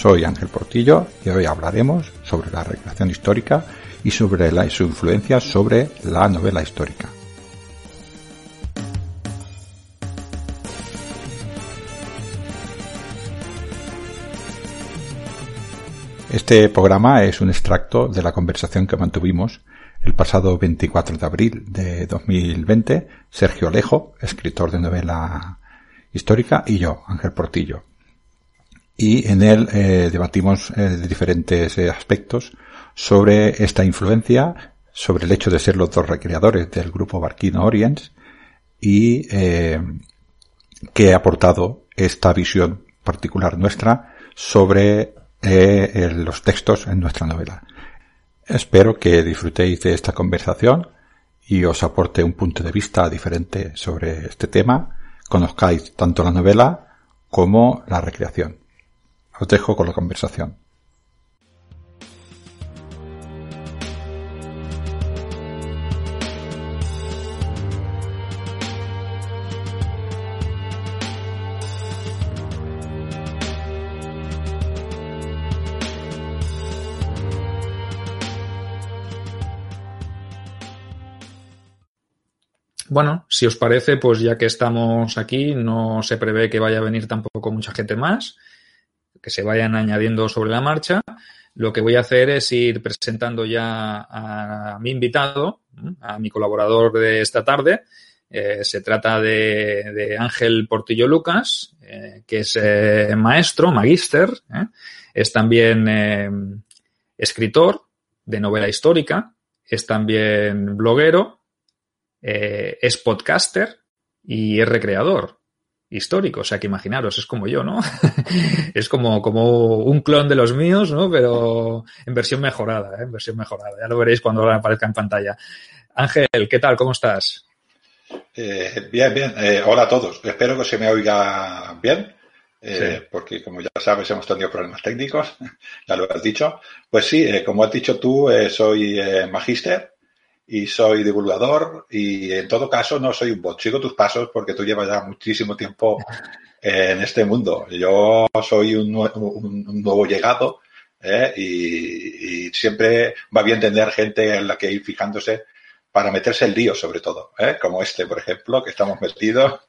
Soy Ángel Portillo y hoy hablaremos sobre la recreación histórica y sobre su influencia sobre la novela histórica. Este programa es un extracto de la conversación que mantuvimos el pasado 24 de abril de 2020 Sergio Alejo, escritor de novela histórica, y yo, Ángel Portillo, y en él eh, debatimos eh, diferentes eh, aspectos sobre esta influencia, sobre el hecho de ser los dos recreadores del grupo Barquino Orients y que ha aportado esta visión particular nuestra sobre los textos en nuestra novela. Espero que disfrutéis de esta conversación y os aporte un punto de vista diferente sobre este tema, conozcáis tanto la novela como la recreación. Os dejo con la conversación. Bueno, si os parece, pues ya que estamos aquí, no se prevé que vaya a venir tampoco mucha gente más que se vayan añadiendo sobre la marcha. Lo que voy a hacer es ir presentando ya a mi invitado, a mi colaborador de esta tarde. Eh, se trata de, Ángel Portillo Lucas, eh, que es eh, maestro, magíster, es también escritor de novela histórica, es también bloguero, es podcaster y es recreador histórico. O sea que imaginaros, es como yo, ¿no? es como, como un clon de los míos, ¿no? Pero en versión mejorada, ¿eh? En versión mejorada. Ya lo veréis cuando aparezca en pantalla. Ángel, ¿qué tal? ¿Cómo estás? Eh, bien, bien. Eh, hola a todos. Espero que se me oiga bien. Eh, porque como ya sabes hemos tenido problemas técnicos, ya lo has dicho. Pues sí, como has dicho tú, soy magíster y soy divulgador y en todo caso no soy un bot, sigo tus pasos porque tú llevas ya muchísimo tiempo en este mundo. Yo soy un, nuevo llegado ¿eh? y, y, siempre va bien tener gente en la que ir fijándose para meterse el lío sobre todo, ¿eh? como este, por ejemplo, que estamos metidos.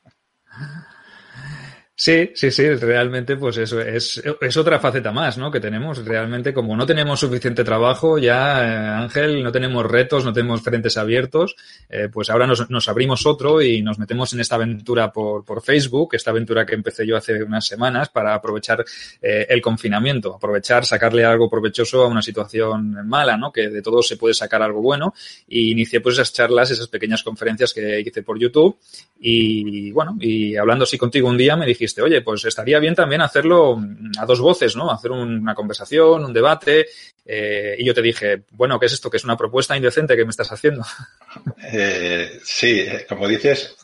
Sí, sí, sí, realmente pues eso es, otra faceta más, ¿no? Que tenemos realmente como no tenemos suficiente trabajo ya, eh, Ángel, no tenemos retos, no tenemos frentes abiertos, eh, pues ahora nos, nos, abrimos otro y nos metemos en esta aventura por, por Facebook, esta aventura que empecé yo hace unas semanas para aprovechar eh, el confinamiento, aprovechar, sacarle algo provechoso a una situación mala, ¿no? Que de todo se puede sacar algo bueno y inicié pues esas charlas, esas pequeñas conferencias que hice por YouTube y bueno, y hablando así contigo un día me dijiste oye, pues estaría bien también hacerlo a dos voces, ¿no? Hacer una conversación, un debate. Eh, y yo te dije, bueno, ¿qué es esto? ¿Que es una propuesta indecente que me estás haciendo? Eh, sí, eh, como dices,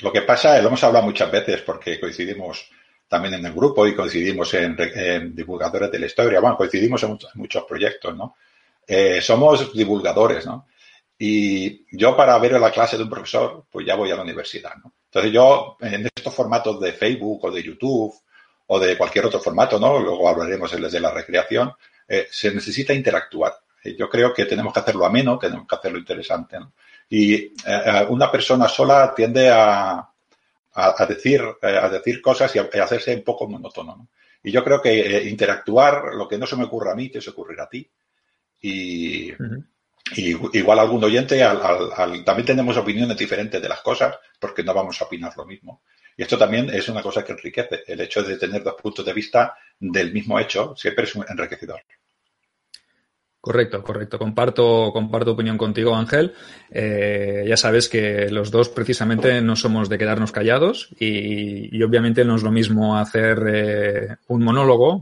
lo que pasa, lo hemos hablado muchas veces porque coincidimos también en el grupo y coincidimos en, divulgadores de la historia. Bueno, coincidimos en muchos, proyectos, ¿no? somos divulgadores, ¿no? Y yo para ver la clase de un profesor, pues ya voy a la universidad, ¿no? Entonces yo, en estos formatos de Facebook o de YouTube o de cualquier otro formato, ¿no? Luego hablaremos de la recreación, eh, se necesita interactuar. Eh, yo creo que tenemos que hacerlo ameno, tenemos que hacerlo interesante, ¿no? Y eh, una persona sola tiende a, a, decir, a decir cosas y a, hacerse un poco monótono, ¿no? Y yo creo que interactuar, lo que no se me ocurra a mí, te se ocurrirá a ti. Y, igual algún oyente, también tenemos opiniones diferentes de las cosas, porque no vamos a opinar lo mismo. Y esto también es una cosa que enriquece. El hecho de tener dos puntos de vista del mismo hecho siempre es un enriquecedor. Correcto, correcto. Comparto, comparto opinión contigo, Ángel. Eh, ya sabes que los dos precisamente no somos de quedarnos callados y, obviamente no es lo mismo hacer eh, un monólogo,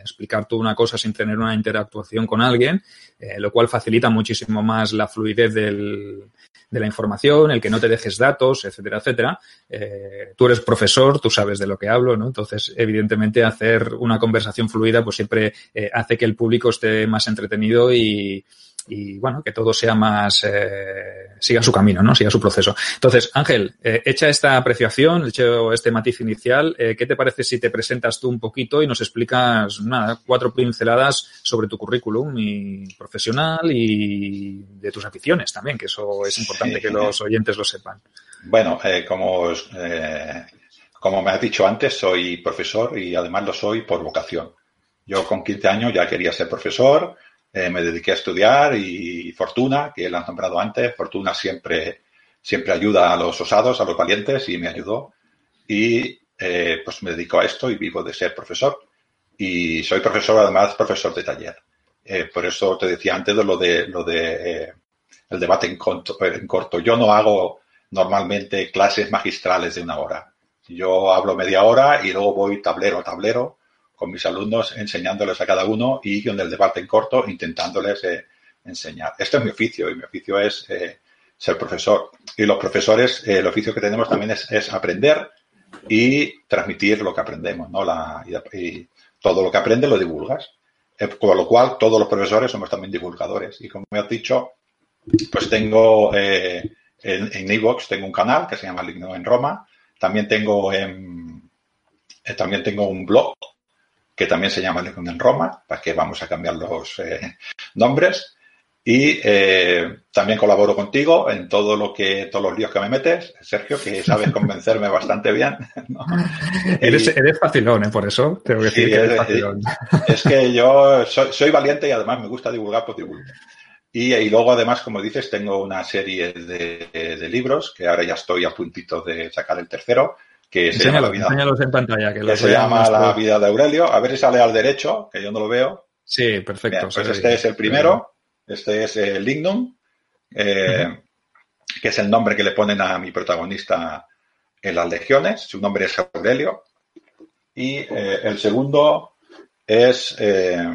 explicar tú una cosa sin tener una interactuación con alguien, eh, lo cual facilita muchísimo más la fluidez del, de la información, el que no te dejes datos, etcétera, etcétera. Tú eres profesor, tú sabes de lo que hablo, ¿no? Entonces, evidentemente, hacer una conversación fluida, pues siempre hace que el público esté más entretenido y, y bueno, que todo sea más, eh, siga su camino, ¿no? Siga su proceso. Entonces, Ángel, eh, hecha esta apreciación, hecho este matiz inicial, eh, ¿qué te parece si te presentas tú un poquito y nos explicas, nada, cuatro pinceladas sobre tu currículum y profesional y de tus aficiones también, que eso es importante que los oyentes lo sepan? Bueno, como, como me has dicho antes, soy profesor y además lo soy por vocación. Yo con 15 años ya quería ser profesor, eh, me dediqué a estudiar y Fortuna, que la han nombrado antes, Fortuna siempre, siempre ayuda a los osados, a los valientes y me ayudó. Y eh, pues me dedico a esto y vivo de ser profesor. Y soy profesor, además, profesor de taller. Eh, por eso te decía antes de lo de, lo de el debate en en corto. Yo no hago normalmente clases magistrales de una hora. Yo hablo media hora y luego voy tablero a tablero con mis alumnos enseñándoles a cada uno y con el debate en corto intentándoles eh, enseñar. Este es mi oficio y mi oficio es eh, ser profesor. Y los profesores, eh, el oficio que tenemos también es, aprender y transmitir lo que aprendemos, ¿no? La, y, todo lo que aprendes lo divulgas. con lo cual, todos los profesores somos también divulgadores. Y como me has dicho, pues tengo en Evox tengo un canal que se llama Ligno en Roma. También tengo también tengo un blog que también se llama Legión en Roma, para que vamos a cambiar los eh, nombres. Y eh, también colaboro contigo en todo lo que, todos los líos que me metes, Sergio, que sabes convencerme bastante bien. eres, eres, facilón, ¿eh? por eso tengo que decir que eres facilón. Es que yo soy, valiente y además me gusta divulgar, por pues divulgar. Y, y, luego, además, como dices, tengo una serie de, de, libros, que ahora ya estoy a puntito de sacar el tercero, que se llama la vida. en pantalla. Que, se llama La vida de Aurelio. A ver si sale al derecho, que yo no lo veo. Sí, perfecto. pues este es el primero. Este es el Lignum, eh, que es el nombre que le ponen a mi protagonista en las legiones. Su nombre es Aurelio. Y eh, el segundo es eh,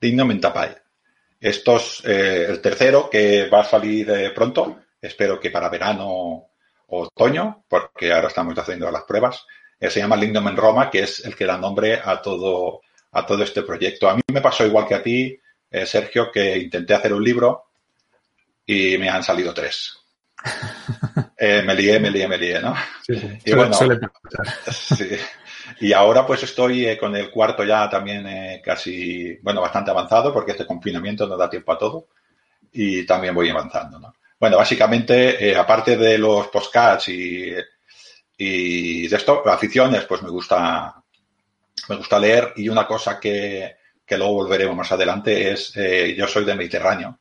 Lignum Intapai. Estos, eh, el tercero que va a salir pronto, espero que para verano otoño, porque ahora estamos haciendo las pruebas. Eh, se llama Lingdom en Roma, que es el que da nombre a todo, a todo este proyecto. A mí me pasó igual que a ti, eh, Sergio, que intenté hacer un libro y me han salido tres. Eh, me lié, me lié, me lié, ¿no? y bueno, Y ahora pues estoy con el cuarto ya también casi, bueno, bastante avanzado porque este confinamiento no da tiempo a todo y también voy avanzando, ¿no? Bueno, básicamente, eh, aparte de los postcards y, de esto, aficiones, pues me gusta, me gusta leer. Y una cosa que, que luego volveremos más adelante es, eh, yo soy de Mediterráneo.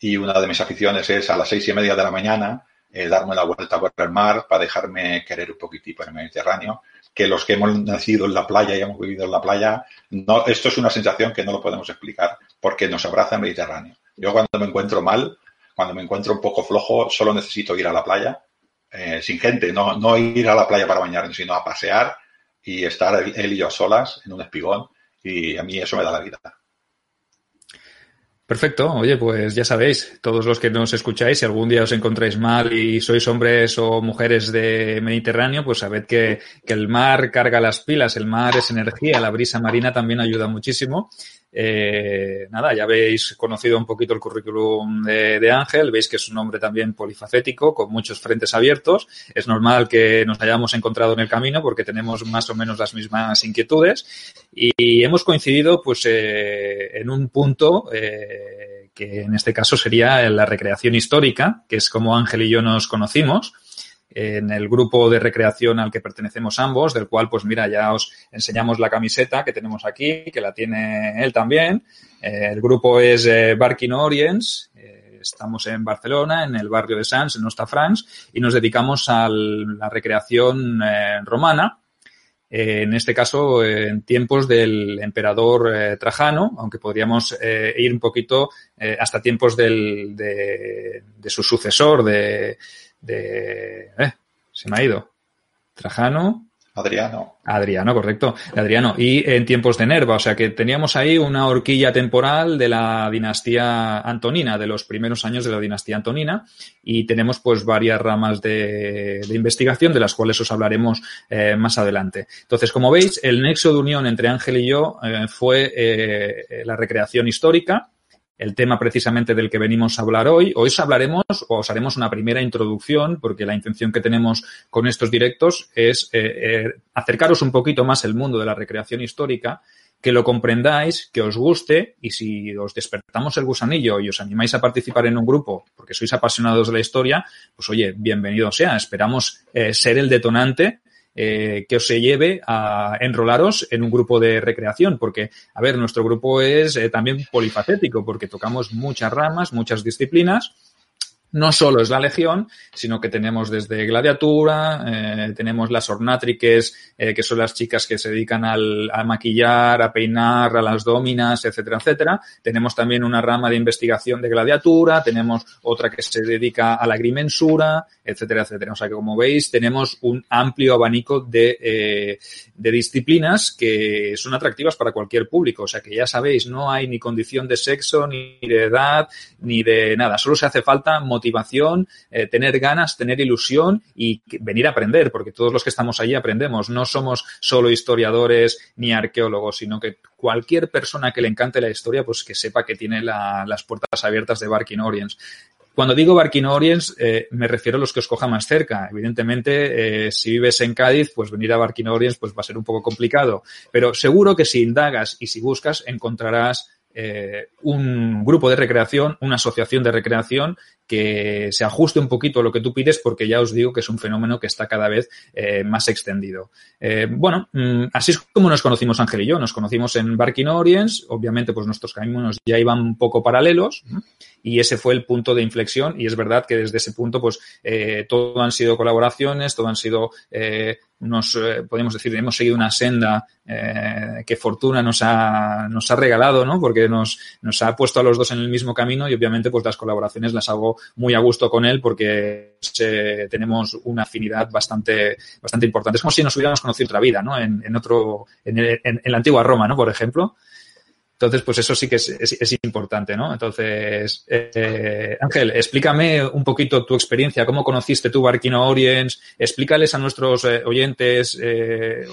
Y una de mis aficiones es a las seis y media de la mañana eh, darme la vuelta por el mar para dejarme querer un poquitito en el Mediterráneo, que los que hemos nacido en la playa y hemos vivido en la playa, no, esto es una sensación que no lo podemos explicar porque nos abraza el Mediterráneo. Yo cuando me encuentro mal, cuando me encuentro un poco flojo, solo necesito ir a la playa, eh, sin gente, no, no ir a la playa para bañarme, sino a pasear y estar él y yo solas en un espigón. Y a mí eso me da la vida. Perfecto. Oye, pues ya sabéis, todos los que nos escucháis, si algún día os encontráis mal y sois hombres o mujeres de Mediterráneo, pues sabed que, que el mar carga las pilas, el mar es energía, la brisa marina también ayuda muchísimo eh, nada, ya habéis conocido un poquito el currículum de, Ángel, veis que es un hombre también polifacético, con muchos frentes abiertos. Es normal que nos hayamos encontrado en el camino porque tenemos más o menos las mismas inquietudes y hemos coincidido pues eh, en un punto eh, que en este caso sería la recreación histórica, que es como Ángel y yo nos conocimos. En el grupo de recreación al que pertenecemos ambos, del cual, pues mira, ya os enseñamos la camiseta que tenemos aquí, que la tiene él también. Eh, el grupo es eh, Barking Orients, eh, estamos en Barcelona, en el barrio de Sants, en France, y nos dedicamos a la recreación romana en este caso en tiempos del emperador eh, Trajano, aunque podríamos eh, ir un poquito eh, hasta tiempos del, de, de, su sucesor, de, de se me ha ido, Trajano, Adriano. Adriano, correcto. Adriano. Y en tiempos de Nerva, o sea que teníamos ahí una horquilla temporal de la dinastía antonina, de los primeros años de la dinastía antonina, y tenemos pues varias ramas de, investigación de las cuales os hablaremos eh, más adelante. Entonces, como veis, el nexo de unión entre Ángel y yo eh, fue eh, la recreación histórica, el tema precisamente del que venimos a hablar hoy. Hoy os hablaremos o os haremos una primera introducción porque la intención que tenemos con estos directos es eh, eh, acercaros un poquito más el mundo de la recreación histórica, que lo comprendáis, que os guste y si os despertamos el gusanillo y os animáis a participar en un grupo porque sois apasionados de la historia, pues oye, bienvenido sea. Esperamos eh, ser el detonante eh, que os se lleve a enrolaros en un grupo de recreación, porque, a ver, nuestro grupo es eh, también polifacético, porque tocamos muchas ramas, muchas disciplinas no solo es la legión, sino que tenemos desde gladiatura, eh, tenemos las ornátriques, eh, que son las chicas que se dedican al, a maquillar, a peinar, a las dominas, etcétera, etcétera. Tenemos también una rama de investigación de gladiatura, tenemos otra que se dedica a la agrimensura, etcétera, etcétera. O sea que como veis, tenemos un amplio abanico de, eh, de disciplinas que son atractivas para cualquier público. O sea que ya sabéis, no hay ni condición de sexo, ni de edad, ni de nada. Solo se hace falta motivación, eh, tener ganas, tener ilusión y venir a aprender, porque todos los que estamos allí aprendemos. No somos solo historiadores ni arqueólogos, sino que cualquier persona que le encante la historia, pues que sepa que tiene las puertas abiertas de Barking Orients. Cuando digo Barking Orients, eh, me refiero a los que os coja más cerca. Evidentemente, eh, si vives en Cádiz, pues venir a Barking Orients pues va a ser un poco complicado. Pero seguro que si indagas y si buscas, encontrarás eh, un grupo de recreación, una asociación de recreación que se ajuste un poquito a lo que tú pides porque ya os digo que es un fenómeno que está cada vez eh, más extendido. Eh, bueno, mm, así es como nos conocimos Ángel y yo. Nos conocimos en Barking Orients. Obviamente, pues nuestros caminos ya iban un poco paralelos y ese fue el punto de inflexión y es verdad que desde ese punto, pues todo han sido colaboraciones, todo han sido nos eh, podemos decir hemos seguido una senda eh, que fortuna nos ha nos ha regalado no porque nos nos ha puesto a los dos en el mismo camino y obviamente pues las colaboraciones las hago muy a gusto con él porque tenemos una afinidad bastante bastante importante. Es como si nos hubiéramos conocido otra vida no en, en otro en, en, la antigua Roma no por ejemplo entonces, pues eso sí que es, es, importante, ¿no? Entonces, eh, Ángel, explícame un poquito tu experiencia, cómo conociste tú Barquino Orients, explícales a nuestros eh, oyentes eh,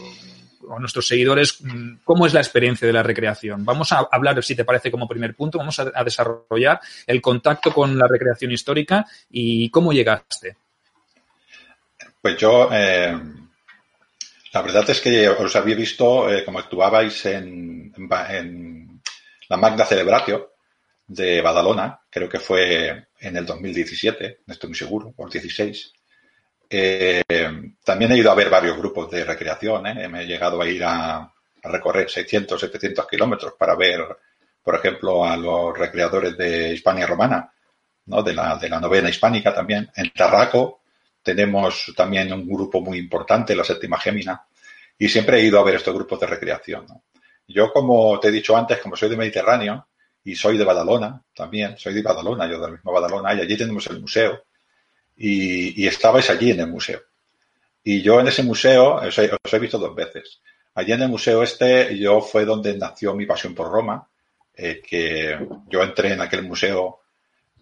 o a nuestros seguidores mm, cómo es la experiencia de la recreación. Vamos a hablar, si te parece, como primer punto, vamos a, desarrollar el contacto con la recreación histórica y cómo llegaste. Pues yo, eh, la verdad es que os había visto eh, cómo actuabais en, en la Magna Celebratio de Badalona, creo que fue en el 2017, no estoy muy seguro, el 16. Eh, también he ido a ver varios grupos de recreación, ¿eh? me he llegado a ir a, recorrer 600, 700 kilómetros para ver, por ejemplo, a los recreadores de Hispania Romana, ¿no? de, la, de la novena hispánica también. En Tarraco tenemos también un grupo muy importante, la séptima Gémina, y siempre he ido a ver estos grupos de recreación. Yo, como te he dicho antes, como soy de Mediterráneo y soy de Badalona también, soy de Badalona, yo del mismo Badalona, y allí tenemos el museo. Y, y estabais allí en el museo. Y yo en ese museo, os he, visto dos veces. Allí en el museo este, yo fue donde nació mi pasión por Roma, eh, que yo entré en aquel museo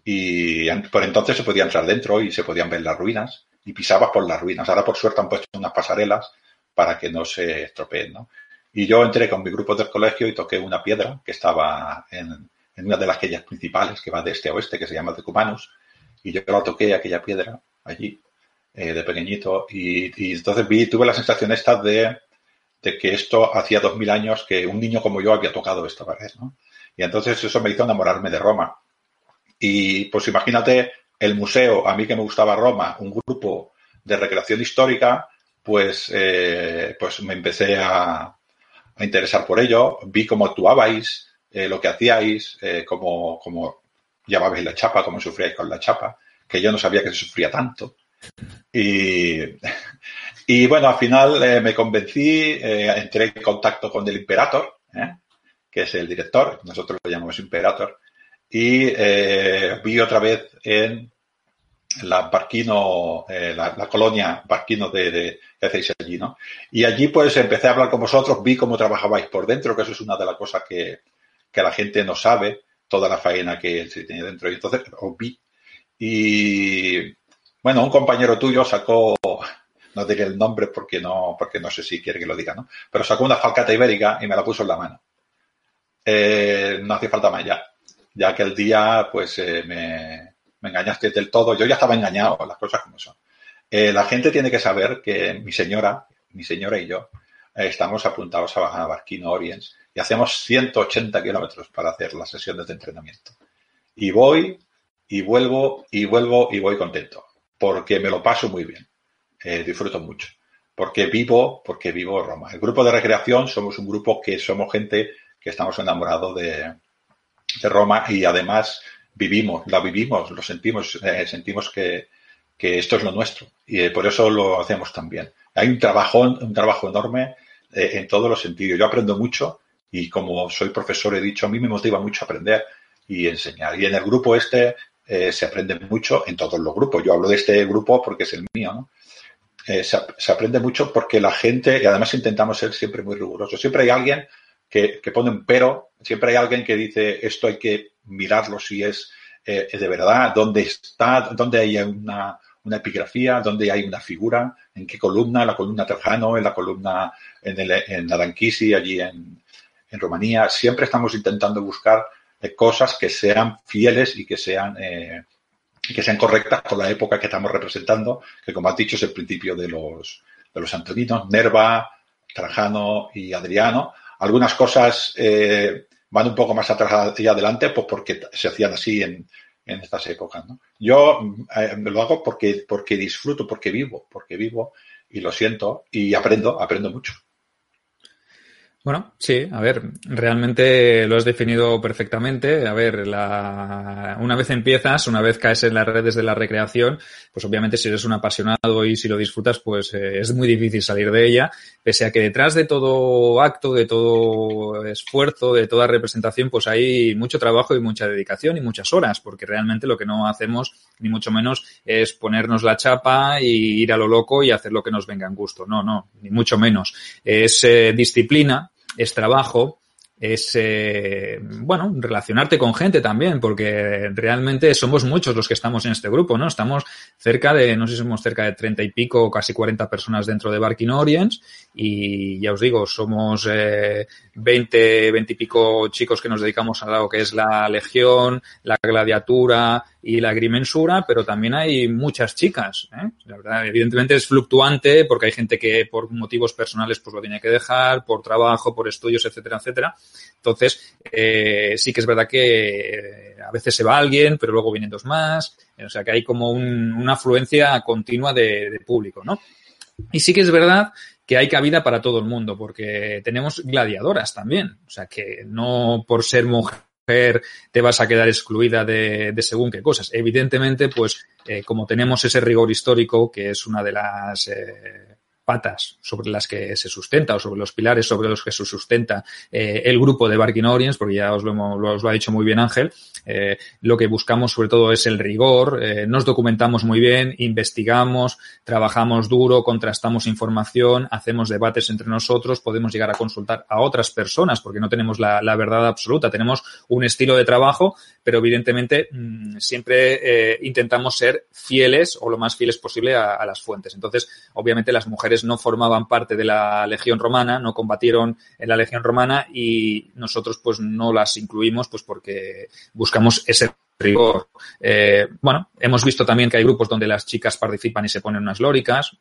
y por entonces se podía entrar dentro y se podían ver las ruinas y pisabas por las ruinas. Ahora por suerte han puesto unas pasarelas para que no se estropeen, ¿no? Y yo entré con mi grupo del colegio y toqué una piedra que estaba en, una de las calles principales que va de este a oeste, que se llama Decumanus, y yo la toqué aquella piedra allí, eh, de pequeñito, y, entonces vi, tuve la sensación esta de, de que esto hacía dos mil años que un niño como yo había tocado esta pared. Y entonces eso me hizo enamorarme de Roma. Y pues imagínate el museo, a mí que me gustaba Roma, un grupo de recreación histórica, pues, eh, pues me empecé a, interesar por ello. Vi cómo actuabais, eh, lo que hacíais, eh, cómo, cómo la chapa, cómo sufríais con la chapa, que yo no sabía que se sufría tanto. Y, y bueno, al final eh, me convencí, eh, entré en contacto con el Imperator, que es el director, nosotros lo llamamos Imperator, y vi otra vez en la Barquino, la, la, colonia Barquino de, de, que hacéis allí, ¿no? Y allí pues empecé a hablar con vosotros, vi cómo trabajabais por dentro, que eso es una de las cosas que, que la gente no sabe, toda la faena que se tenía dentro. Y entonces os vi. Y bueno, un compañero tuyo sacó, no diré el nombre porque no, porque no sé si quiere que lo diga, ¿no? Pero sacó una falcata ibérica y me la puso en la mano. Eh, no hacía falta más ya. Ya aquel día, pues eh, me, me, engañaste del todo. Yo ya estaba engañado, las cosas como son. Eh, la gente tiene que saber que mi señora, mi señora y yo, eh, estamos apuntados a, a Barquino Oriens y hacemos 180 kilómetros para hacer las sesiones de entrenamiento. Y voy, y vuelvo, y vuelvo, y voy contento, porque me lo paso muy bien, eh, disfruto mucho, porque vivo, porque vivo Roma. El grupo de recreación somos un grupo que somos gente que estamos enamorados de, de Roma y además vivimos, la vivimos, lo sentimos, eh, sentimos que, que, esto es lo nuestro y eh, por eso lo hacemos también. Hay un trabajo, un trabajo enorme eh, en todos los sentidos. Yo aprendo mucho y como soy profesor he dicho, a mí me motiva mucho aprender y enseñar. Y en el grupo este se aprende mucho, en todos los grupos. Yo hablo de este grupo porque es el mío, ¿no? Se, se, aprende mucho porque la gente, y además intentamos ser siempre muy rigurosos. Siempre hay alguien que, que pone un pero, siempre hay alguien que dice esto hay que mirarlo si es, eh, de verdad, dónde está, dónde hay una, una epigrafía, dónde hay una figura, en qué columna, la columna Terjano, en la columna en, el, en allí en, en Rumanía. Siempre estamos intentando buscar eh, cosas que sean fieles y que sean, eh, que sean correctas con la época que estamos representando, que como has dicho es el principio de los, de los antoninos, Nerva, Trajano y Adriano. Algunas cosas eh, van un poco más atrás y adelante, pues porque se hacían así en, en estas épocas. ¿no? Yo eh, lo hago porque, porque disfruto, porque vivo, porque vivo y lo siento y aprendo, aprendo mucho. Bueno, sí, a ver, realmente lo has definido perfectamente. A ver, la... una vez empiezas, una vez caes en las redes de la recreación, pues obviamente si eres un apasionado y si lo disfrutas, pues eh, es muy difícil salir de ella, pese a que detrás de todo acto, de todo esfuerzo, de toda representación, pues hay mucho trabajo y mucha dedicación y muchas horas, porque realmente lo que no hacemos, ni mucho menos, es ponernos la chapa y ir a lo loco y hacer lo que nos venga en gusto. No, no, ni mucho menos. Es eh, disciplina, es trabajo, es, eh, bueno, relacionarte con gente también, porque realmente somos muchos los que estamos en este grupo, ¿no? Estamos cerca de, no sé si somos cerca de treinta y pico o casi cuarenta personas dentro de Barking Orients y ya os digo, somos eh, 20, 20 y pico chicos que nos dedicamos a lo que es la legión, la gladiatura y la agrimensura, pero también hay muchas chicas. ¿eh? La verdad, evidentemente es fluctuante porque hay gente que por motivos personales pues lo tiene que dejar, por trabajo, por estudios, etcétera, etcétera. Entonces, eh, sí que es verdad que a veces se va alguien, pero luego vienen dos más. O sea que hay como un, una afluencia continua de, de público, ¿no? Y sí que es verdad que hay cabida para todo el mundo, porque tenemos gladiadoras también. O sea, que no por ser mujer te vas a quedar excluida de, de según qué cosas. Evidentemente, pues eh, como tenemos ese rigor histórico, que es una de las eh, patas sobre las que se sustenta o sobre los pilares sobre los que se sustenta eh, el grupo de Barking Orients, porque ya os lo, ha dicho muy bien Ángel, eh, lo que buscamos sobre todo es el rigor, eh, nos documentamos muy bien, investigamos, trabajamos duro, contrastamos información, hacemos debates entre nosotros, podemos llegar a consultar a otras personas porque no tenemos la, verdad absoluta, tenemos un estilo de trabajo, pero evidentemente mmm, siempre intentamos ser fieles o lo más fieles posible a las fuentes. Entonces, obviamente las mujeres no formaban parte de la Legión Romana, no combatieron en la Legión Romana y nosotros pues no las incluimos pues porque buscamos ese rigor. Eh, bueno, hemos visto también que hay grupos donde las chicas participan y se ponen unas lóricas.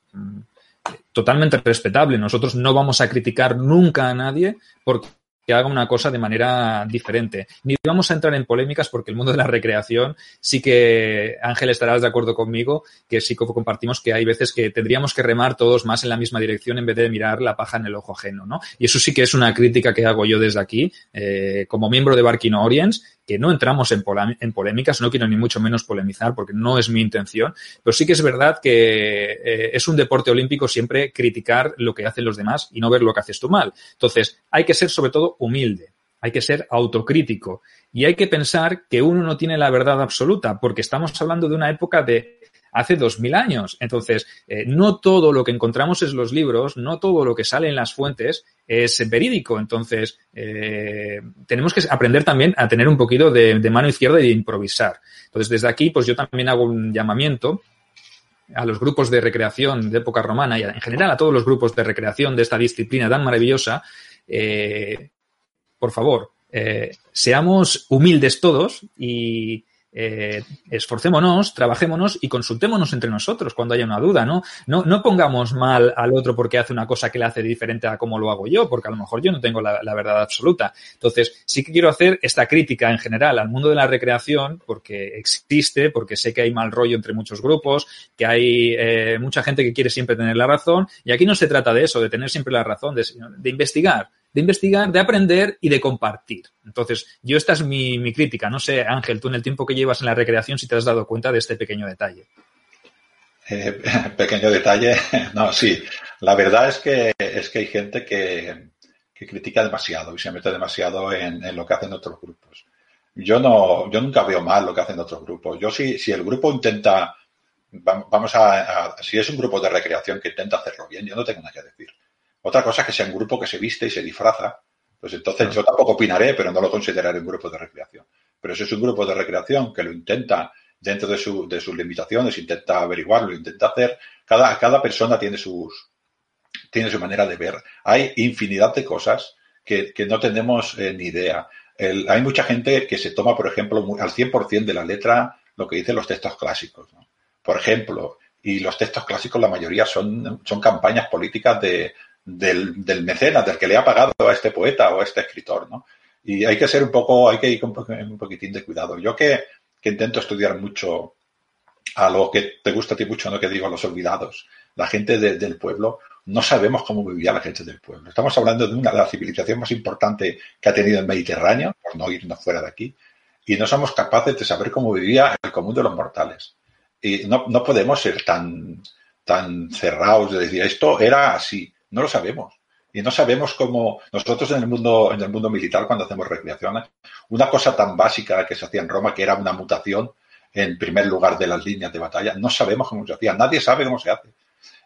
Totalmente respetable. Nosotros no vamos a criticar nunca a nadie porque que haga una cosa de manera diferente. Ni vamos a entrar en polémicas porque el mundo de la recreación sí que, Ángel, estarás de acuerdo conmigo, que sí que compartimos que hay veces que tendríamos que remar todos más en la misma dirección en vez de mirar la paja en el ojo ajeno, ¿no? Y eso sí que es una crítica que hago yo desde aquí, eh, como miembro de Barking Orients, que no entramos en, polémicas, no quiero ni mucho menos polemizar porque no es mi intención, pero sí que es verdad que eh, es un deporte olímpico siempre criticar lo que hacen los demás y no ver lo que haces tú mal. Entonces, hay que ser sobre todo humilde, hay que ser autocrítico y hay que pensar que uno no tiene la verdad absoluta porque estamos hablando de una época de hace dos mil años. Entonces, eh, no todo lo que encontramos en los libros, no todo lo que sale en las fuentes es verídico. Entonces, eh, tenemos que aprender también a tener un poquito de, mano izquierda y de improvisar. Entonces, desde aquí, pues yo también hago un llamamiento a los grupos de recreación de época romana y en general a todos los grupos de recreación de esta disciplina tan maravillosa, eh, por favor, seamos humildes todos y, eh, esforcémonos, trabajémonos y consultémonos entre nosotros cuando haya una duda, ¿no? ¿no? No pongamos mal al otro porque hace una cosa que le hace diferente a como lo hago yo, porque a lo mejor yo no tengo la, verdad absoluta. Entonces, sí que quiero hacer esta crítica en general al mundo de la recreación, porque existe, porque sé que hay mal rollo entre muchos grupos, que hay eh, mucha gente que quiere siempre tener la razón, y aquí no se trata de eso, de tener siempre la razón, de investigar de investigar, de aprender y de compartir. Entonces, yo esta es mi, crítica. No sé, Ángel, tú en el tiempo que llevas en la recreación, si te has dado cuenta de este pequeño detalle. Eh, pequeño detalle, no, sí. La verdad es que, es que hay gente que, critica demasiado y se mete demasiado en, lo que hacen otros grupos. Yo no, yo nunca veo mal lo que hacen otros grupos. Yo sí, si el grupo intenta, vamos a, si es un grupo de recreación que intenta hacerlo bien, yo no tengo nada que decir. Otra cosa es que sea un grupo que se viste y se disfraza. Pues entonces yo tampoco opinaré, pero no lo consideraré un grupo de recreación. Pero si es un grupo de recreación que lo intenta dentro de, su, de sus limitaciones, intenta averiguarlo, intenta hacer, cada, cada persona tiene sus, tiene su manera de ver. Hay infinidad de cosas que, que no tenemos eh, ni idea. hay mucha gente que se toma, por ejemplo, al 100% de la letra lo que dicen los textos clásicos. ¿no? Por ejemplo, y los textos clásicos, la mayoría son, son campañas políticas de, del, del, mecenas, del que le ha pagado a este poeta o a este escritor, ¿no? Y hay que ser un poco, hay que ir con un poquitín de cuidado. Yo que, que intento estudiar mucho a lo que te gusta a ti mucho, ¿no? Que digo, a los olvidados, la gente del pueblo, no sabemos cómo vivía la gente del pueblo. Estamos hablando de una de las civilizaciones más importantes que ha tenido el Mediterráneo, por no irnos fuera de aquí, y no somos capaces de saber cómo vivía el común de los mortales. Y no, no podemos ser tan, tan cerrados de decir, esto era así. No lo sabemos. Y no sabemos cómo nosotros en el mundo, en el mundo militar, cuando hacemos recreaciones, una cosa tan básica que se hacía en Roma, que era una mutación en primer lugar de las líneas de batalla, no sabemos cómo se hacía. Nadie sabe cómo se hace.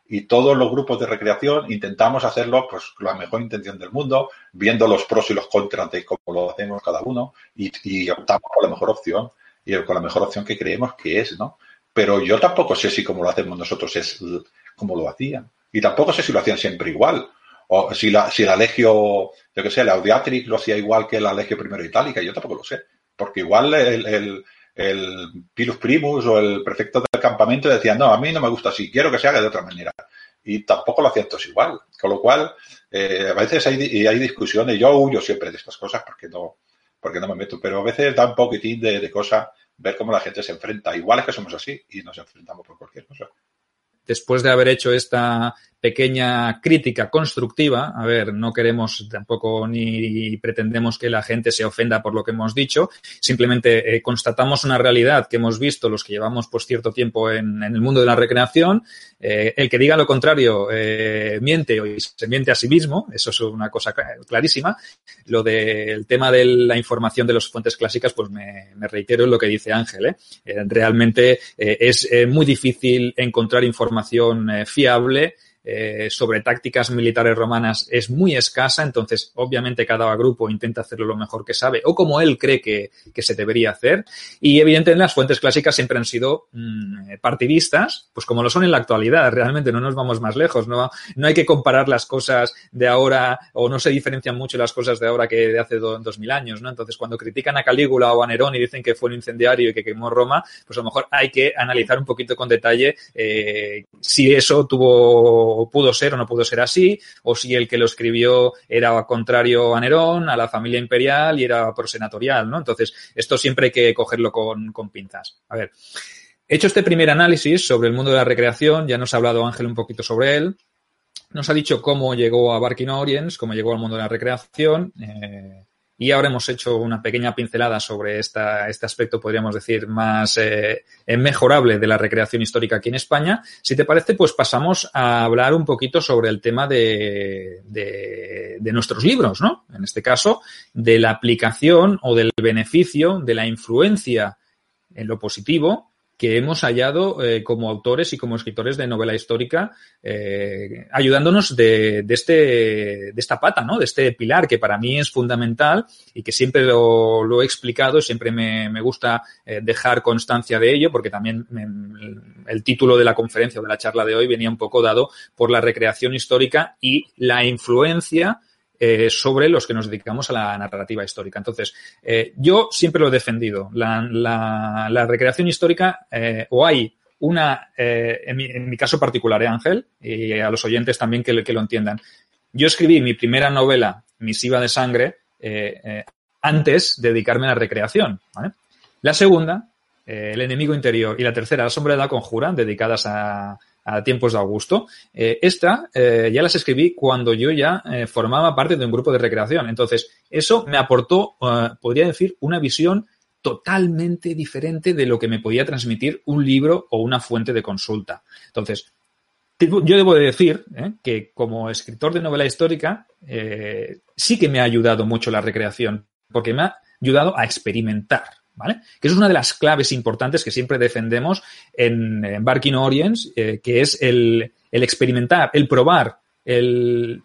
Y todos los grupos de recreación intentamos hacerlo pues, con la mejor intención del mundo, viendo los pros y los contras de cómo lo hacemos cada uno y, optamos por la mejor opción y con la mejor opción que creemos que es, ¿no? Pero yo tampoco sé si como lo hacemos nosotros es como lo hacían. Y tampoco sé si lo hacían siempre igual. O si la, si la legio, yo qué sé, la Audiatrix lo hacía igual que la legio primero itálica, yo tampoco lo sé. Porque igual el, el, el Pilus Primus o el prefecto del campamento decían, no, a mí no me gusta así, quiero que se haga de otra manera. Y tampoco lo hacían todos igual. Con lo cual, eh, a veces hay, hay discusiones, yo huyo siempre de estas cosas porque no, porque no me meto, pero a veces da un poquitín de, de cosa ver cómo la gente se enfrenta. Igual es que somos así y nos enfrentamos por cualquier cosa después de haber hecho esta pequeña crítica constructiva. A ver, no queremos tampoco ni pretendemos que la gente se ofenda por lo que hemos dicho. Simplemente eh, constatamos una realidad que hemos visto los que llevamos pues cierto tiempo en, el mundo de la recreación. Eh, el que diga lo contrario eh, miente o se miente a sí mismo. Eso es una cosa clarísima. Lo del tema de la información de las fuentes clásicas, pues me, reitero en lo que dice Ángel. realmente es muy difícil encontrar información fiable eh, sobre tácticas militares romanas es muy escasa, entonces obviamente cada grupo intenta hacerlo lo mejor que sabe o como él cree que, se debería hacer. Y evidentemente las fuentes clásicas siempre han sido mm, partidistas, pues como lo son en la actualidad, realmente no nos vamos más lejos, no, no hay que comparar las cosas de ahora o no se diferencian mucho las cosas de ahora que de hace dos mil años, ¿no? Entonces cuando critican a Calígula o a Nerón y dicen que fue un incendiario y que quemó Roma, pues a lo mejor hay que analizar un poquito con detalle eh, si eso tuvo o pudo ser o no pudo ser así, o si el que lo escribió era contrario a Nerón, a la familia imperial y era prosenatorial, ¿no? Entonces, esto siempre hay que cogerlo con, con pinzas. A ver, hecho este primer análisis sobre el mundo de la recreación, ya nos ha hablado Ángel un poquito sobre él, nos ha dicho cómo llegó a Barking Orients, cómo llegó al mundo de la recreación, eh, y ahora hemos hecho una pequeña pincelada sobre esta, este aspecto, podríamos decir, más eh, mejorable de la recreación histórica aquí en España. Si te parece, pues pasamos a hablar un poquito sobre el tema de, de, de nuestros libros, ¿no? En este caso, de la aplicación o del beneficio, de la influencia en lo positivo que hemos hallado eh, como autores y como escritores de novela histórica, eh, ayudándonos de, de, este, de esta pata, ¿no? De este pilar que para mí es fundamental y que siempre lo, lo he explicado y siempre me, me gusta eh, dejar constancia de ello, porque también me, el título de la conferencia o de la charla de hoy venía un poco dado por la recreación histórica y la influencia eh, sobre los que nos dedicamos a la narrativa histórica. Entonces, eh, yo siempre lo he defendido. La, recreación histórica, eh, o hay una, en mi, caso particular, ¿eh, Ángel, y a los oyentes también que, lo entiendan. Yo escribí mi primera novela, Misiva de Sangre, antes de dedicarme a la recreación. La segunda, El enemigo interior, y la tercera, La sombra de la conjura, dedicadas a, a tiempos de Augusto. Eh, esta eh, ya las escribí cuando yo ya eh, formaba parte de un grupo de recreación. Entonces, eso me aportó, podría decir, una visión totalmente diferente de lo que me podía transmitir un libro o una fuente de consulta. Entonces, yo debo de decir que como escritor de novela histórica sí que me ha ayudado mucho la recreación, porque me ha ayudado a experimentar. ¿Vale? Que eso es una de las claves importantes que siempre defendemos en, Barking Orients, eh, que es el, experimentar, el probar, el,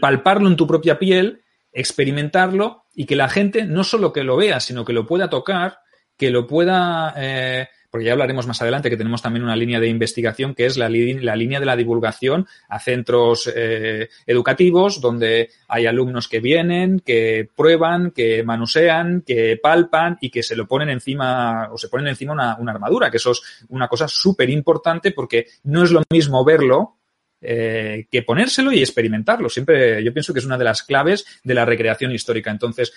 palparlo en tu propia piel, experimentarlo y que la gente no solo que lo vea, sino que lo pueda tocar, que lo pueda eh, porque ya hablaremos más adelante que tenemos también una línea de investigación que es la, la línea de la divulgación a centros eh, educativos donde hay alumnos que vienen, que prueban, que manusean, que palpan y que se lo ponen encima o se ponen encima una, una armadura, que eso es una cosa súper importante porque no es lo mismo verlo eh, que ponérselo y experimentarlo. Siempre yo pienso que es una de las claves de la recreación histórica. Entonces,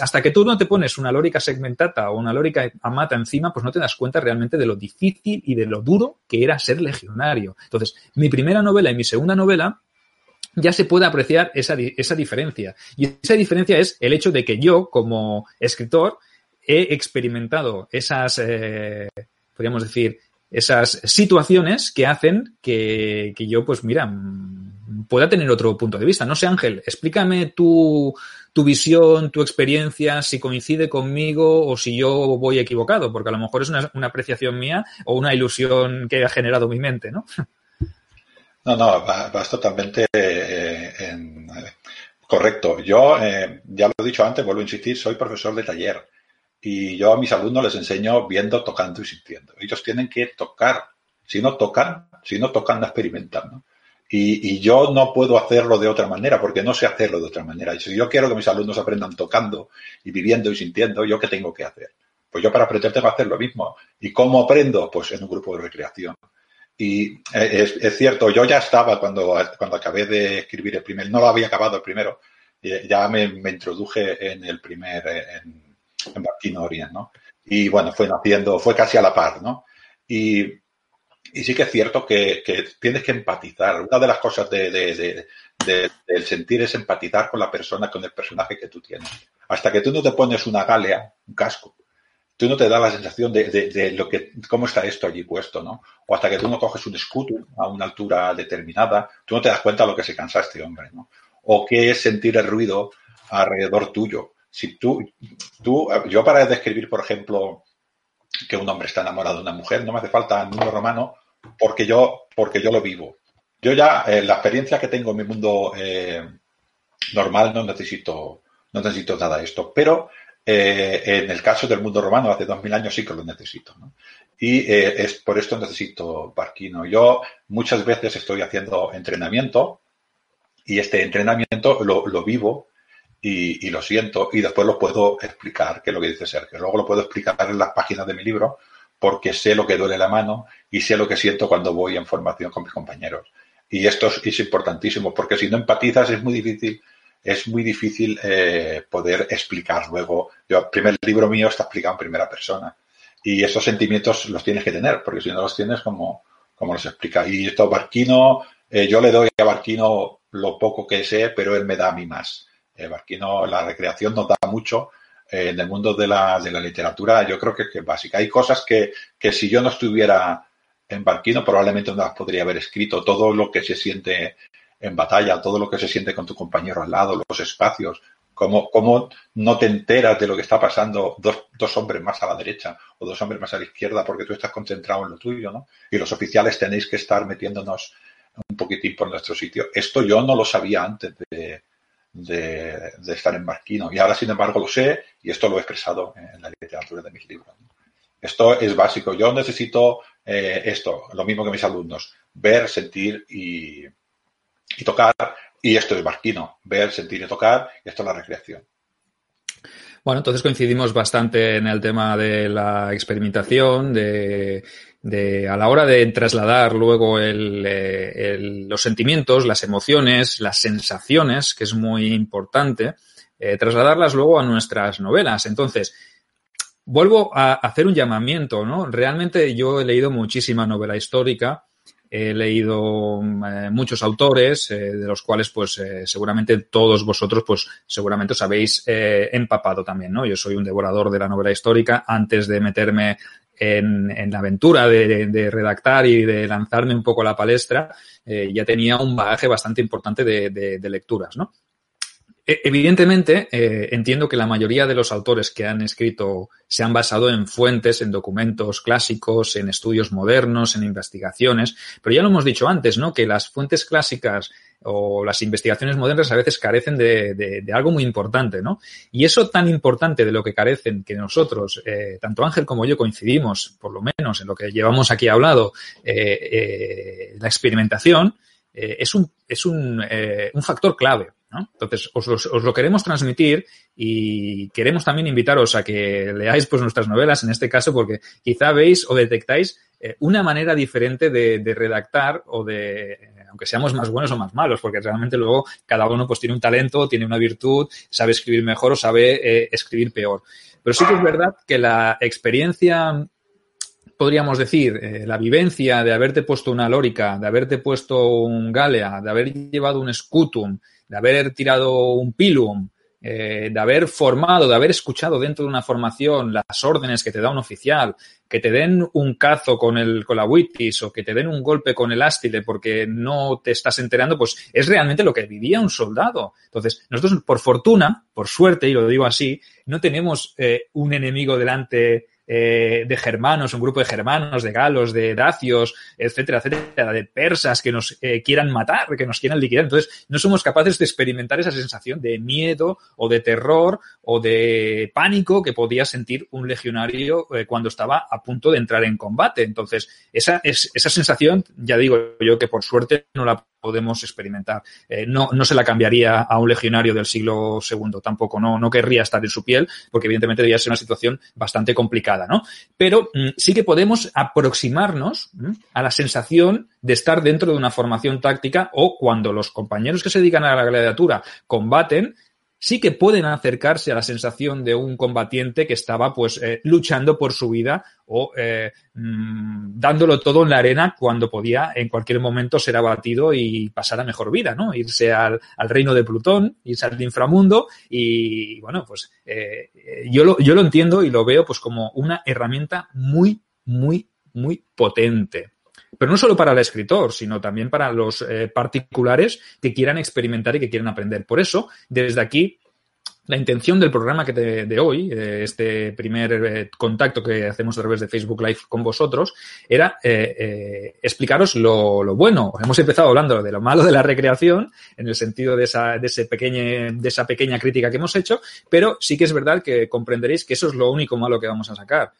hasta que tú no te pones una lórica segmentata o una lórica amata encima, pues no te das cuenta realmente de lo difícil y de lo duro que era ser legionario. Entonces, mi primera novela y mi segunda novela ya se puede apreciar esa, esa diferencia. Y esa diferencia es el hecho de que yo, como escritor, he experimentado esas, eh, podríamos decir, esas situaciones que hacen que, que, yo, pues mira, pueda tener otro punto de vista. No sé, Ángel, explícame tu, tu visión, tu experiencia, si coincide conmigo o si yo voy equivocado, porque a lo mejor es una, una apreciación mía o una ilusión que ha generado mi mente, ¿no? No, no, vas totalmente eh, en, correcto. Yo, eh, ya lo he dicho antes, vuelvo a insistir, soy profesor de taller. Y yo a mis alumnos les enseño viendo, tocando y sintiendo. Ellos tienen que tocar. Si no tocan, si no tocan, no experimentan. Y, yo no puedo hacerlo de otra manera, porque no sé hacerlo de otra manera. Y si yo quiero que mis alumnos aprendan tocando y viviendo y sintiendo, ¿yo qué tengo que hacer? Pues yo para aprender tengo que hacer lo mismo. ¿Y cómo aprendo? Pues en un grupo de recreación. Y es, es cierto, yo ya estaba cuando, cuando acabé de escribir el primer, no lo había acabado el primero, ya me, me introduje en el primer, en, en Orient, ¿no? Y bueno, fue naciendo, fue casi a la par, ¿no? Y, y sí que es cierto que, que, tienes que empatizar. Una de las cosas de, de, de, de, del sentir es empatizar con la persona, con el personaje que tú tienes. Hasta que tú no te pones una galea, un casco, tú no te da la sensación de, de, lo que, cómo está esto allí puesto, ¿no? O hasta que tú no coges un escudo a una altura determinada, tú no te das cuenta de lo que se cansa este hombre, ¿no? O qué es sentir el ruido alrededor tuyo si tú, tú, yo para describir, por ejemplo, que un hombre está enamorado de una mujer, no me hace falta el mundo romano porque yo, porque yo lo vivo. Yo ya, eh, la experiencia que tengo en mi mundo eh, normal, no necesito, no necesito nada de esto. Pero eh, en el caso del mundo romano, hace dos mil años sí que lo necesito. ¿no? Y es por esto necesito Barquino. Yo muchas veces estoy haciendo entrenamiento y este entrenamiento lo, lo vivo y, y, lo siento, y después lo puedo explicar, que es lo que dice Sergio. Luego lo puedo explicar en las páginas de mi libro, porque sé lo que duele la mano y sé lo que siento cuando voy en formación con mis compañeros. Y esto es, importantísimo, porque si no empatizas es muy difícil, es muy difícil eh, poder explicar luego. Yo, el primer libro mío está explicado en primera persona. Y esos sentimientos los tienes que tener, porque si no los tienes, como, como los explica. Y esto, Barquino, eh, yo le doy a Barquino lo poco que sé, pero él me da a mí más. Eh, Barquino, la recreación nos da mucho. Eh, en el mundo de la, de la literatura, yo creo que, que es básica. Hay cosas que, que si yo no estuviera en Barquino, probablemente no las podría haber escrito. Todo lo que se siente en batalla, todo lo que se siente con tu compañero al lado, los espacios, cómo, cómo no te enteras de lo que está pasando dos, dos, hombres más a la derecha o dos hombres más a la izquierda porque tú estás concentrado en lo tuyo, ¿no? Y los oficiales tenéis que estar metiéndonos un poquitín por nuestro sitio. Esto yo no lo sabía antes de, de, estar en Marquino y ahora, sin embargo, lo sé y esto lo he expresado en la literatura de mis libros. Esto es básico. Yo necesito eh, esto, lo mismo que mis alumnos, ver, sentir y, y tocar y esto es barquino, ver, sentir y tocar, y esto es la recreación. Bueno, entonces coincidimos bastante en el tema de la experimentación, de, de a la hora de trasladar luego el, el, los sentimientos, las emociones, las sensaciones, que es muy importante, eh, trasladarlas luego a nuestras novelas. Entonces, vuelvo a hacer un llamamiento, ¿no? Realmente yo he leído muchísima novela histórica, he leído eh, muchos autores, eh, de los cuales, pues, eh, seguramente todos vosotros, pues, seguramente os habéis empapado también, ¿no? Yo soy un devorador de la novela histórica. Antes de meterme en, la aventura de, redactar y de lanzarme un poco a la palestra, ya tenía un bagaje bastante importante de, de, de lecturas, ¿no? E, evidentemente, eh, entiendo que la mayoría de los autores que han escrito se han basado en fuentes, en documentos clásicos, en estudios modernos, en investigaciones, pero ya lo hemos dicho antes, ¿no? Que las fuentes clásicas o las investigaciones modernas a veces carecen de, algo muy importante, ¿no? Y eso tan importante de lo que carecen que nosotros, eh, tanto Ángel como yo coincidimos, por lo menos en lo que llevamos aquí hablado, eh, la experimentación, es un, es un factor clave. ¿No? Entonces, os, os, lo queremos transmitir y queremos también invitaros a que leáis pues, nuestras novelas, en este caso, porque quizá veis o detectáis eh, una manera diferente de, redactar o de, aunque seamos más buenos o más malos, porque realmente luego cada uno pues tiene un talento, tiene una virtud, sabe escribir mejor o sabe eh, escribir peor. Pero sí que es verdad que la experiencia podríamos decir, eh, la vivencia de haberte puesto una lórica, de haberte puesto un galea, de haber llevado un scutum, de haber tirado un pilum, eh, de haber formado, de haber escuchado dentro de una formación las órdenes que te da un oficial, que te den un cazo con el con la witis o que te den un golpe con el ástile porque no te estás enterando, pues es realmente lo que vivía un soldado. Entonces, nosotros, por fortuna, por suerte, y lo digo así, no tenemos eh, un enemigo delante eh, de germanos, un grupo de germanos, de galos, de dacios, etcétera, etcétera, de persas que nos eh, quieran matar, que nos quieran liquidar. Entonces, no somos capaces de experimentar esa sensación de miedo o de terror o de pánico que podía sentir un legionario eh, cuando estaba a punto de entrar en combate. Entonces, esa, es, esa sensación, ya digo yo que por suerte no la podemos experimentar. Eh, no, no se la cambiaría a un legionario del siglo II, tampoco, no, no querría estar en su piel, porque evidentemente debería ser una situación bastante complicada, ¿no? Pero mm, sí que podemos aproximarnos mm, a la sensación de estar dentro de una formación táctica o cuando los compañeros que se dedican a la gladiatura combaten, sí que pueden acercarse a la sensación de un combatiente que estaba pues eh, luchando por su vida o eh, mmm, dándolo todo en la arena cuando podía en cualquier momento ser abatido y pasar a mejor vida, ¿no? Irse al, al reino de Plutón, irse al inframundo y bueno, pues eh, yo, lo, yo lo entiendo y lo veo pues como una herramienta muy, muy, muy potente pero no solo para el escritor, sino también para los eh, particulares que quieran experimentar y que quieran aprender. Por eso, desde aquí, la intención del programa que de, de hoy, eh, este primer eh, contacto que hacemos a través de Facebook Live con vosotros, era explicaros lo, lo, bueno. Hemos empezado hablando de lo malo de la recreación, en el sentido de esa, de, ese pequeñe, de esa pequeña crítica que hemos hecho, pero sí que es verdad que comprenderéis que eso es lo único malo que vamos a sacar.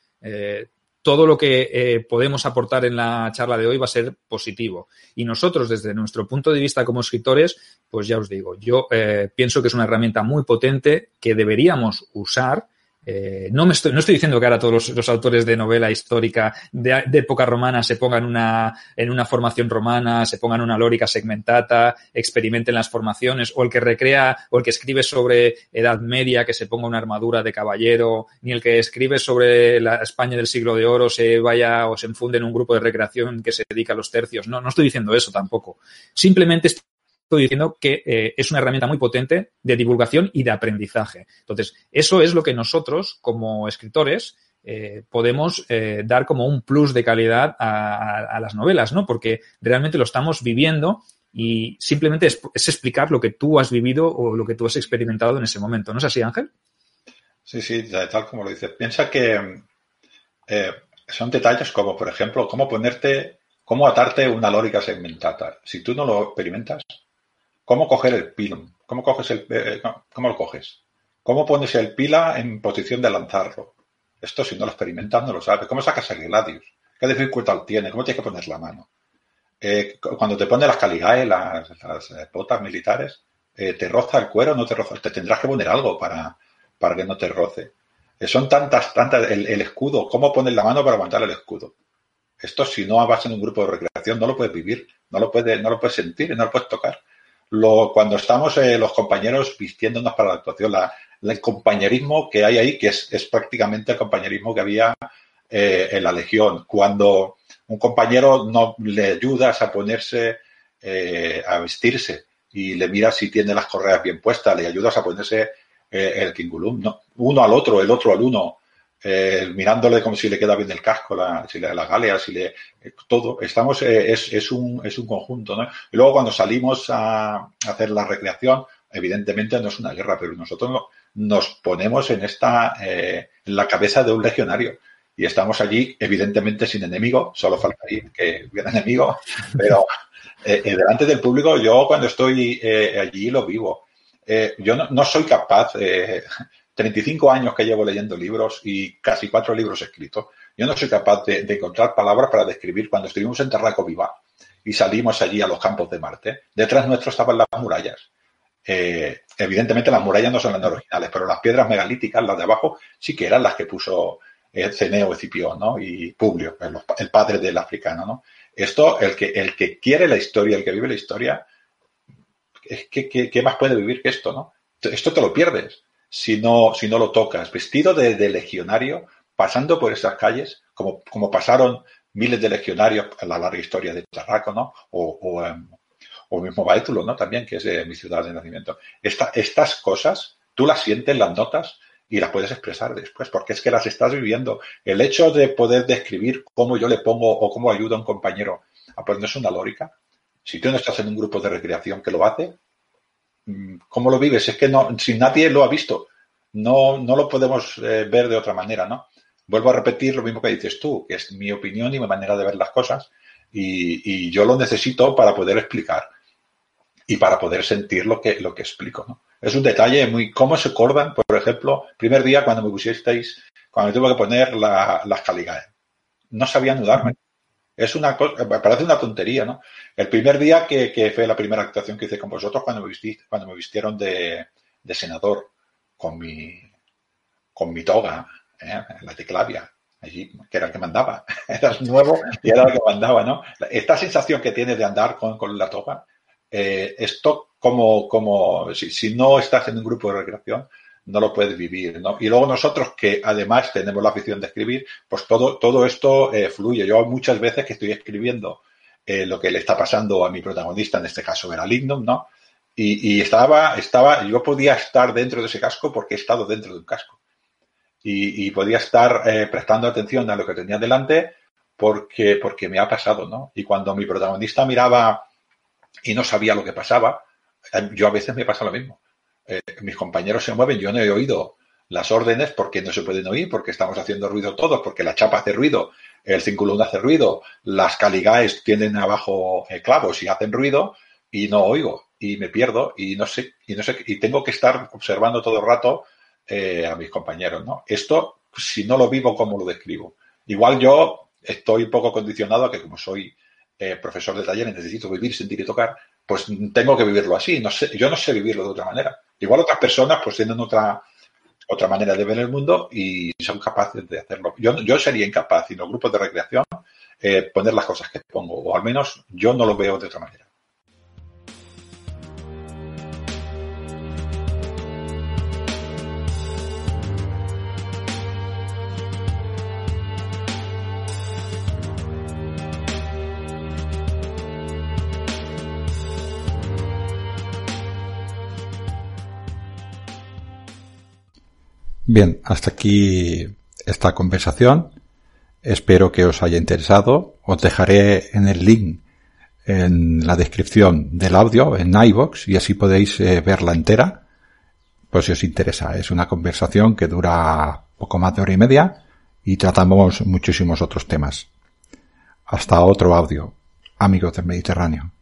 Todo lo que eh, podemos aportar en la charla de hoy va a ser positivo. Y nosotros, desde nuestro punto de vista como escritores, pues ya os digo, yo eh, pienso que es una herramienta muy potente que deberíamos usar Eh, no, me estoy, no estoy diciendo que ahora todos los, autores de novela histórica de, época romana se pongan una, en una formación romana, se pongan una lórica segmentata, experimenten las formaciones, o el que recrea, o el que escribe sobre Edad Media, que se ponga una armadura de caballero, ni el que escribe sobre la España del siglo de oro se vaya o se enfunde en un grupo de recreación que se dedica a los tercios. No, no estoy diciendo eso tampoco. Simplemente estoy diciendo que eh, es una herramienta muy potente de divulgación y de aprendizaje. Entonces, eso es lo que nosotros, como escritores, eh, podemos eh, dar como un plus de calidad a, las novelas, ¿no? Porque realmente lo estamos viviendo y simplemente es, explicar lo que tú has vivido o lo que tú has experimentado en ese momento. ¿No es así, Ángel? Sí, sí, tal como lo dices. Piensa que son detalles como, por ejemplo, cómo ponerte, cómo atarte una lógica segmentada. Si tú no lo experimentas, ¿Cómo coger el pilo? ¿Cómo coges el, eh, cómo lo coges? ¿Cómo pones el pila en posición de lanzarlo? Esto si no lo experimentas no lo sabes. ¿Cómo sacas el gladius? ¿Qué dificultad tiene? ¿Cómo tienes que poner la mano? Eh, cuando te pones las caligae, las, eh, botas militares, ¿te roza el cuero o no te roza? Te tendrás que poner algo para, para que no te roce. son tantas, tantas, el, el, escudo, ¿cómo pones la mano para aguantar el escudo? Esto si no vas en un grupo de recreación no lo puedes vivir, no lo puedes, no lo puedes sentir, no lo puedes tocar cuando estamos eh, los compañeros vistiéndonos para la actuación, el compañerismo que hay ahí, que es, prácticamente el compañerismo que había eh, en la Legión. Cuando un compañero no le ayudas a ponerse, eh, a vestirse y le miras si tiene las correas bien puestas, le ayudas a ponerse el kingulum, uno al otro, el otro al uno, eh, mirándole como si le queda bien el casco, la, si le, la galea, si le, eh, todo. Estamos, eh, es, es, un, es un conjunto, ¿no? Y luego cuando salimos a, hacer la recreación, evidentemente no es una guerra, pero nosotros nos ponemos en esta, en la cabeza de un legionario. Y estamos allí, evidentemente, sin enemigo, solo falta ahí que hubiera enemigo, pero delante del público, yo cuando estoy allí lo vivo. yo no, no, soy capaz, 35 años que llevo leyendo libros y casi cuatro libros escritos, yo no soy capaz de, encontrar palabras para describir cuando estuvimos en Terraco Viva y salimos allí a los campos de Marte. Detrás nuestro estaban las murallas. Eh, evidentemente las murallas no son las originales, pero las piedras megalíticas, las de abajo, sí que eran las que puso eh, Ceneo, Escipión ¿no? y Publio, el, padre del africano. ¿no? Esto, el que, el que quiere la historia, el que vive la historia, ¿qué, qué más puede vivir que esto? ¿no? Esto te lo pierdes si no, si no lo tocas. Vestido de, legionario, pasando por esas calles, como, como pasaron miles de legionarios en la larga historia de Tarraco, ¿no? O, o, em, o mismo Baétulo, ¿no? También, que es mi ciudad de nacimiento. estas cosas, tú las sientes, las notas y las puedes expresar después, porque es que las estás viviendo. El hecho de poder describir cómo yo le pongo o cómo ayudo a un compañero a ponerse una lórica, si tú no estás en un grupo de recreación que lo hace, ¿Cómo lo vives? Es que no, si nadie lo ha visto, no, no lo podemos eh, ver de otra manera, ¿no? Vuelvo a repetir lo mismo que dices tú, que es mi opinión y mi manera de ver las cosas, y, yo lo necesito para poder explicar y para poder sentir lo que, lo que explico, ¿no? Es un detalle muy, ¿cómo se acordan, por ejemplo, primer día cuando me pusisteis, cuando me tuve que poner las caligae? No sabía anudarme. Es una cosa, parece una tontería, ¿no? El primer día que, fue la primera actuación que hice con vosotros, cuando me, vististe, cuando me vistieron de, senador con mi, con mi toga, ¿eh? la teclavia, allí, que era el que mandaba. Eras nuevo y era el que mandaba, ¿no? Esta sensación que tienes de andar con, la toga, eh, esto como, como si, no estás en un grupo de recreación, no lo puedes vivir, ¿no? Y luego nosotros que además tenemos la afición de escribir, pues todo, todo esto eh, fluye. Yo muchas veces que estoy escribiendo eh, lo que le está pasando a mi protagonista, en este caso era Lignum, ¿no? Y, estaba, estaba, yo podía estar dentro de ese casco porque he estado dentro de un casco. Y, podía estar eh, prestando atención a lo que tenía delante porque, porque me ha pasado, ¿no? Y cuando mi protagonista miraba y no sabía lo que pasaba, yo a veces me pasa lo mismo eh, mis compañeros se mueven, yo no he oído las órdenes porque no se pueden oír, porque estamos haciendo ruido todos, porque la chapa hace ruido, el cinculón hace ruido, las caligaes tienen abajo eh, clavos y hacen ruido y no oigo y me pierdo y no sé, y no sé, y tengo que estar observando todo el rato eh, a mis compañeros, ¿no? Esto, si no lo vivo, ¿cómo lo describo? Igual yo estoy poco condicionado a que como soy profesor de taller necesito vivir, sentir y tocar, pues tengo que vivirlo así. No sé, yo no sé vivirlo de otra manera. Igual otras personas pues tienen otra, otra manera de ver el mundo y son capaces de hacerlo. Yo, yo sería incapaz, y los grupos de recreación, eh, poner las cosas que pongo, o al menos yo no lo veo de otra manera. Bien, hasta aquí esta conversación. Espero que os haya interesado. Os dejaré en el link en la descripción del audio en iVoox y así podéis eh, verla entera. Pues si os interesa. Es una conversación que dura poco más de hora y media y tratamos muchísimos otros temas. Hasta otro audio, amigos del Mediterráneo.